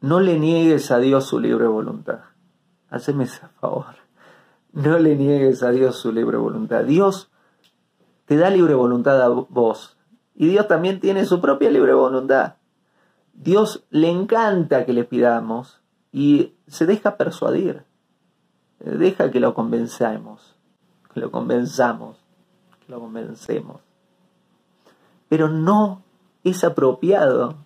no le niegues a Dios su libre voluntad. Haceme ese favor. No le niegues a Dios su libre voluntad. Dios te da libre voluntad a vos. Y Dios también tiene su propia libre voluntad. Dios le encanta que le pidamos y se deja persuadir. Deja que lo convenzamos, que lo convenzamos, que lo convencemos. Pero no es apropiado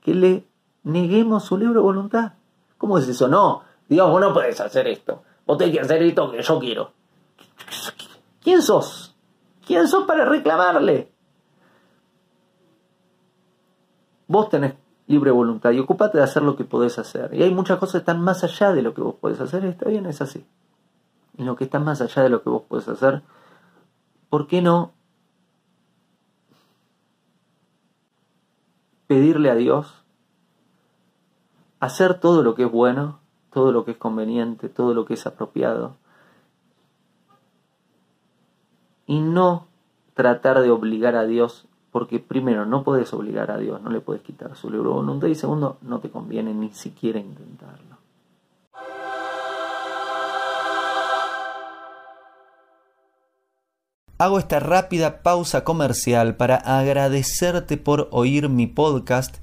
que le neguemos su libre voluntad. ¿Cómo es eso? No, Dios, vos no puedes hacer esto. Vos tenés que hacer esto que yo quiero. ¿Quién sos? ¿Quién sos para reclamarle? Vos tenés libre voluntad y ocúpate de hacer lo que podés hacer. Y hay muchas cosas que están más allá de lo que vos podés hacer. Está bien, es así. Y lo que está más allá de lo que vos podés hacer, ¿por qué no pedirle a Dios hacer todo lo que es bueno, todo lo que es conveniente, todo lo que es apropiado, y no tratar de obligar a Dios, porque primero no puedes obligar a Dios, no le puedes quitar su libre voluntad, y segundo, no te conviene ni siquiera intentarlo. Hago esta rápida pausa comercial para agradecerte por oír mi podcast